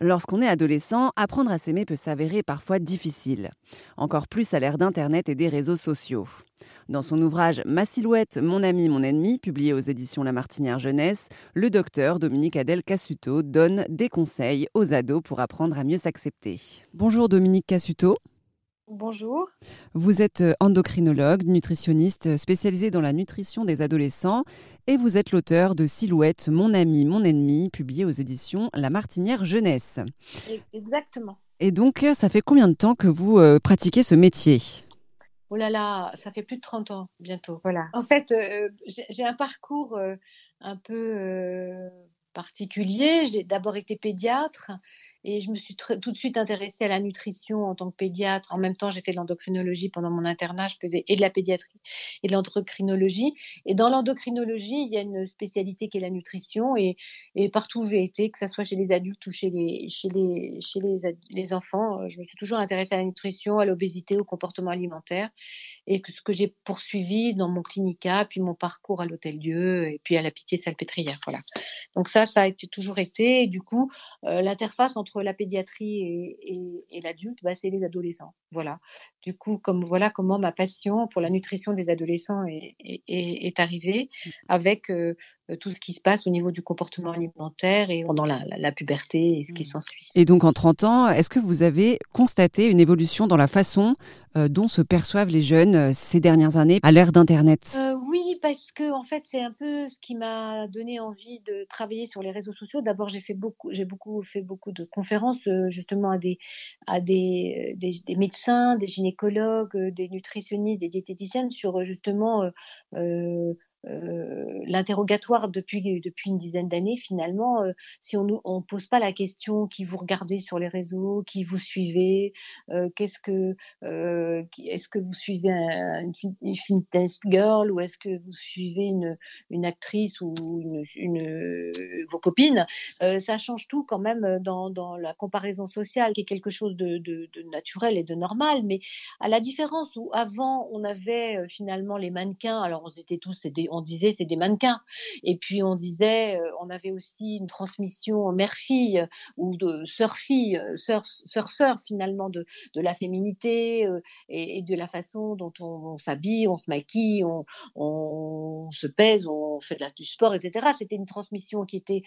Lorsqu'on est adolescent, apprendre à s'aimer peut s'avérer parfois difficile, encore plus à l'ère d'Internet et des réseaux sociaux. Dans son ouvrage Ma silhouette, mon ami, mon ennemi, publié aux éditions La Martinière Jeunesse, le docteur Dominique Adel Cassuto donne des conseils aux ados pour apprendre à mieux s'accepter. Bonjour Dominique Cassuto. Bonjour. Vous êtes euh, endocrinologue, nutritionniste euh, spécialisé dans la nutrition des adolescents et vous êtes l'auteur de Silhouette, mon ami, mon ennemi, publié aux éditions La Martinière Jeunesse. Exactement. Et donc, euh, ça fait combien de temps que vous pratiquez ce métier? Oh là là, ça fait plus de 30 ans bientôt. Voilà. En fait, j'ai un parcours un peu particulier. J'ai d'abord été pédiatre et je me suis tout de suite intéressée à la nutrition en tant que pédiatre. En même temps, j'ai fait de l'endocrinologie pendant mon internat. Je faisais et de la pédiatrie et de l'endocrinologie. Et dans l'endocrinologie, il y a une spécialité qui est la nutrition. Et, partout où j'ai été, que ce soit chez les adultes ou chez les, chez les, chez les, les enfants, euh, je me suis toujours intéressée à la nutrition, à l'obésité, au comportement alimentaire. Et que ce que j'ai poursuivi dans mon clinica, puis mon parcours à l'Hôtel Dieu, et puis à la Pitié-Salpêtrière. Voilà. Donc ça, ça a toujours été. Du coup, euh, l'interface entre la pédiatrie et, l'adulte, bah, c'est les adolescents. Voilà. Du coup, comme voilà comment ma passion pour la nutrition des adolescents est, est, arrivée mmh. avec euh, tout ce qui se passe au niveau du comportement alimentaire et pendant la, puberté et ce qui mmh. s'ensuit. Et donc, en 30 ans, est-ce que vous avez constaté une évolution dans la façon euh, dont se perçoivent les jeunes euh, ces dernières années à l'ère d'Internet? Parce que en fait, c'est un peu ce qui m'a donné envie de travailler sur les réseaux sociaux. D'abord, j'ai fait beaucoup, fait beaucoup de conférences justement à des à des, médecins, des gynécologues, des nutritionnistes, des diététiciennes sur justement euh, l'interrogatoire depuis, une dizaine d'années, finalement, euh, si on ne pose pas la question qui vous regardez sur les réseaux, qui vous suivez, euh, qu'est-ce que est-ce que vous suivez une, une, fitness girl ou est-ce que vous suivez une, actrice ou vos copines, ça change tout quand même dans, la comparaison sociale, qui est quelque chose de, naturel et de normal. Mais à la différence où avant on avait finalement les mannequins, alors on était tous des on disait c'est des mannequins. Et puis on disait, euh, on avait aussi une transmission mère-fille ou de sœur-fille, euh, sœur-sœur finalement de, de la féminité euh, et, de la façon dont on, s'habille, on se maquille, on, on, se pèse, on fait de la, du sport, etc. C'était une transmission qui était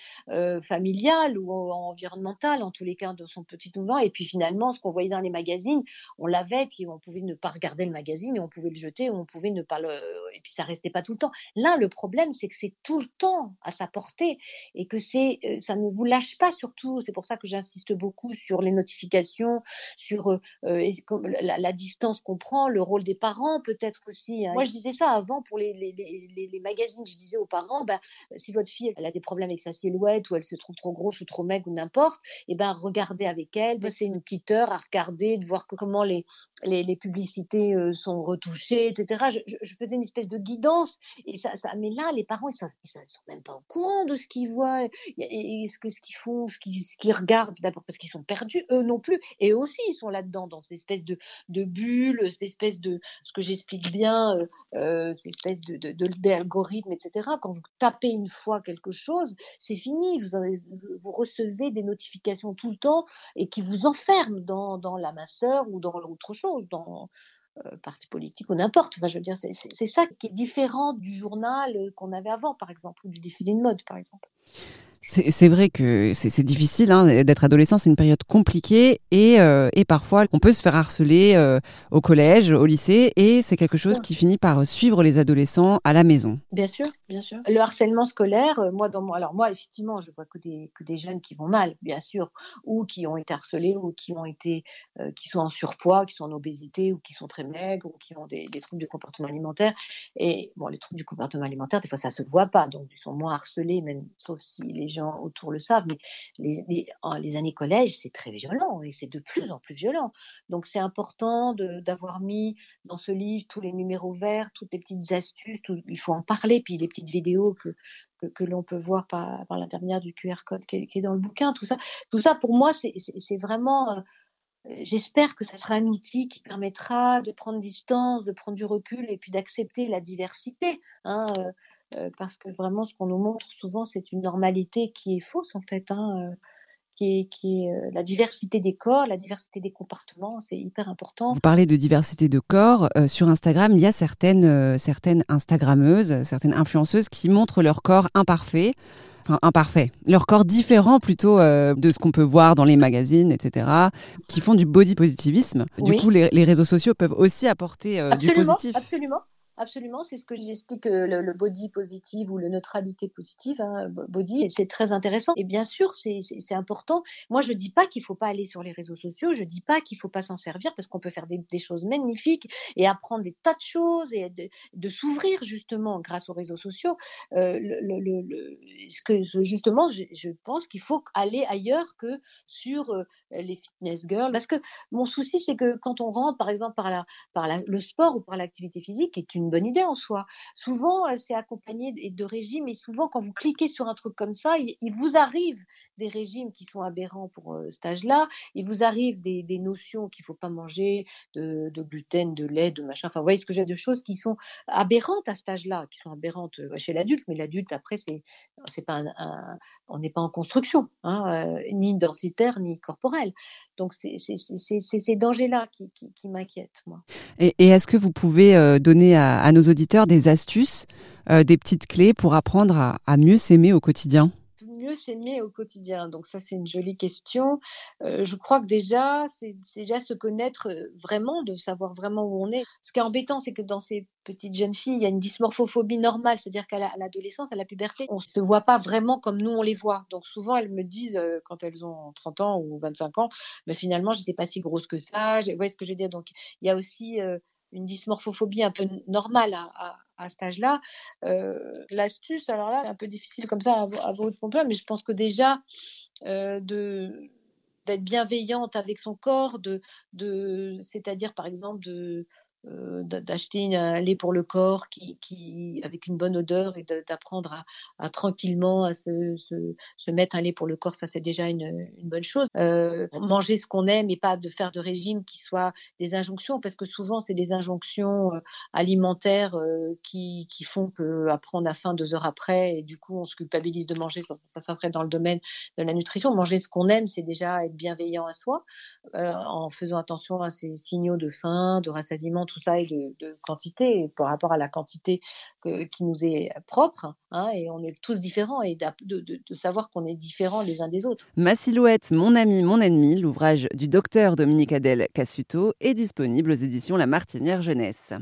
familiale ou environnementale, en tous les cas, de son petit mouvement. Et puis finalement, ce qu'on voyait dans les magazines, on l'avait, puis on pouvait ne pas regarder le magazine, et on pouvait le jeter, on pouvait ne pas le... Et puis ça restait pas tout le temps. Là, le problème, c'est que c'est tout le temps à sa portée et que c'est, euh, ça ne vous lâche pas surtout. C'est pour ça que j'insiste beaucoup sur les notifications, sur euh, euh, la, distance qu'on prend, le rôle des parents peut-être aussi. Hein. Moi, je disais ça avant pour les, magazines. Je disais aux parents, ben, si votre fille elle a des problèmes avec sa silhouette ou elle se trouve trop grosse ou trop maigre ou n'importe, et eh ben regardez avec elle. Ben, c'est une petite heure à regarder, de voir comment les, les, publicités sont retouchées, etc. Je, faisais une espèce de guidance ça, mais là, les parents, ils ne sont, même pas au courant de ce qu'ils voient, ce ce qu'ils font, ce qu'ils regardent, d'abord parce qu'ils sont perdus, eux non plus. Et aussi, ils sont là-dedans, dans cette espèce de, de bulle, cette espèce de, ce que j'explique bien, euh, euh cette espèce de, d'algorithme, etc. Quand vous tapez une fois quelque chose, c'est fini. Vous, vous recevez des notifications tout le temps et qui vous enferment dans, dans la masseur ou dans autre chose, parti politique ou n'importe. Enfin, je veux dire, c'est ça qui est différent du journal euh, qu'on avait avant, par exemple, ou du défilé de mode, par exemple. C'est vrai que c'est difficile hein, d'être adolescent, c'est une période compliquée et, euh, et, parfois on peut se faire harceler euh, au collège, au lycée et c'est quelque chose qui finit par suivre les adolescents à la maison. Bien sûr, bien sûr. Le harcèlement scolaire, euh, moi, dans mon, alors moi effectivement, je vois que des, que des jeunes qui vont mal, bien sûr, ou qui ont été harcelés ou qui ont été, qui sont en surpoids, qui sont en obésité ou qui sont très maigres ou qui ont des, des troubles du comportement alimentaire. Et bon, les troubles du comportement alimentaire, des fois ça se voit pas, donc ils sont moins harcelés, même sauf si les gens autour le savent, mais les, les, années collège, c'est très violent et c'est de plus en plus violent. Donc c'est important d'avoir mis dans ce livre tous les numéros verts, toutes les petites astuces, il faut en parler, puis les petites vidéos que, l'on peut voir par, l'intermédiaire du QR code qui est, dans le bouquin, tout ça. Tout ça, pour moi, c'est vraiment... Euh, j'espère que ce sera un outil qui permettra de prendre distance, de prendre du recul et puis d'accepter la diversité. Hein, euh, parce que vraiment, ce qu'on nous montre souvent, c'est une normalité qui est fausse en fait. Hein, euh, qui est, qui est la diversité des corps, la diversité des comportements, c'est hyper important. Vous parlez de diversité de corps. sur Instagram, il y a certaines, certaines Instagrammeuses, certaines influenceuses qui montrent leur corps imparfait enfin imparfait, leur corps différent plutôt de ce qu'on peut voir dans les magazines, etc., qui font du body positivisme. Du coup, les, les, réseaux sociaux peuvent aussi apporter du positif. Absolument. Absolument, c'est ce que j'explique le, le, body positive ou le neutralité positive, hein, body, c'est très intéressant. Et bien sûr, c'est important. Moi, je dis pas qu'il faut pas aller sur les réseaux sociaux, je dis pas qu'il faut pas s'en servir parce qu'on peut faire des, choses magnifiques et apprendre des tas de choses et de, s'ouvrir justement grâce aux réseaux sociaux. Euh, ce que justement, je, pense qu'il faut aller ailleurs que sur euh, les fitness girls, parce que mon souci, c'est que quand on rentre, par exemple, par le sport ou par l'activité physique, qui est une bonne idée en soi. Souvent, c'est accompagné de régimes et souvent, quand vous cliquez sur un truc comme ça, il, vous arrive des régimes qui sont aberrants pour euh, cet âge-là. Il vous arrive des, notions qu'il faut pas manger, de, gluten, de lait, de machin. Enfin, vous voyez ce que j'ai de choses qui sont aberrantes à cet âge-là, qui sont aberrantes chez l'adulte, mais l'adulte après, c'est c'est pas on n'est pas en construction, hein, ni identitaire ni corporel. Donc c'est ces dangers-là qui, qui, m'inquiètent moi. Et est-ce que vous pouvez donner à à, nos auditeurs des astuces, euh, des petites clés pour apprendre à, mieux s'aimer au quotidien mieux s'aimer au quotidien Donc ça, c'est une jolie question. Euh, je crois que déjà, c'est déjà se connaître euh, vraiment, de savoir vraiment où on est. Ce qui est embêtant, c'est que dans ces petites jeunes filles, il y a une dysmorphophobie normale, c'est-à-dire qu'à l'adolescence, à la puberté, on ne se voit pas vraiment comme nous on les voit. Donc souvent, elles me disent, quand elles ont 30 ans ou 25 ans, mais finalement, j'étais pas si grosse que ça. Vous voyez ce que je veux dire? Donc il y a aussi une dysmorphophobie un peu normale à, à, cet âge-là. Euh, L'astuce, alors là, c'est un peu difficile comme ça à, à votre point, mais je pense que déjà, euh, d'être bienveillante avec son corps, de c'est-à-dire par exemple de euh, d'acheter un lait pour le corps qui, qui avec une bonne odeur et d'apprendre à, à, tranquillement à se, se, se, mettre un lait pour le corps, ça c'est déjà une, une, bonne chose. Euh, manger ce qu'on aime et pas de faire de régime qui soit des injonctions, parce que souvent c'est des injonctions euh, alimentaires euh, qui, qui font que après on a faim deux heures après et du coup on se culpabilise de manger. Ça, ça s'entraîne dans le domaine de la nutrition. Manger ce qu'on aime, c'est déjà être bienveillant à soi en faisant attention à ces signaux de faim, de rassasiement tout ça et de, quantité par rapport à la quantité qui nous est propre. Hein, et on est tous différents et de, de savoir qu'on est différents les uns des autres. Ma silhouette, mon ami, mon ennemi, l'ouvrage du docteur Dominique Adèle Cassuto est disponible aux éditions La Martinière Jeunesse.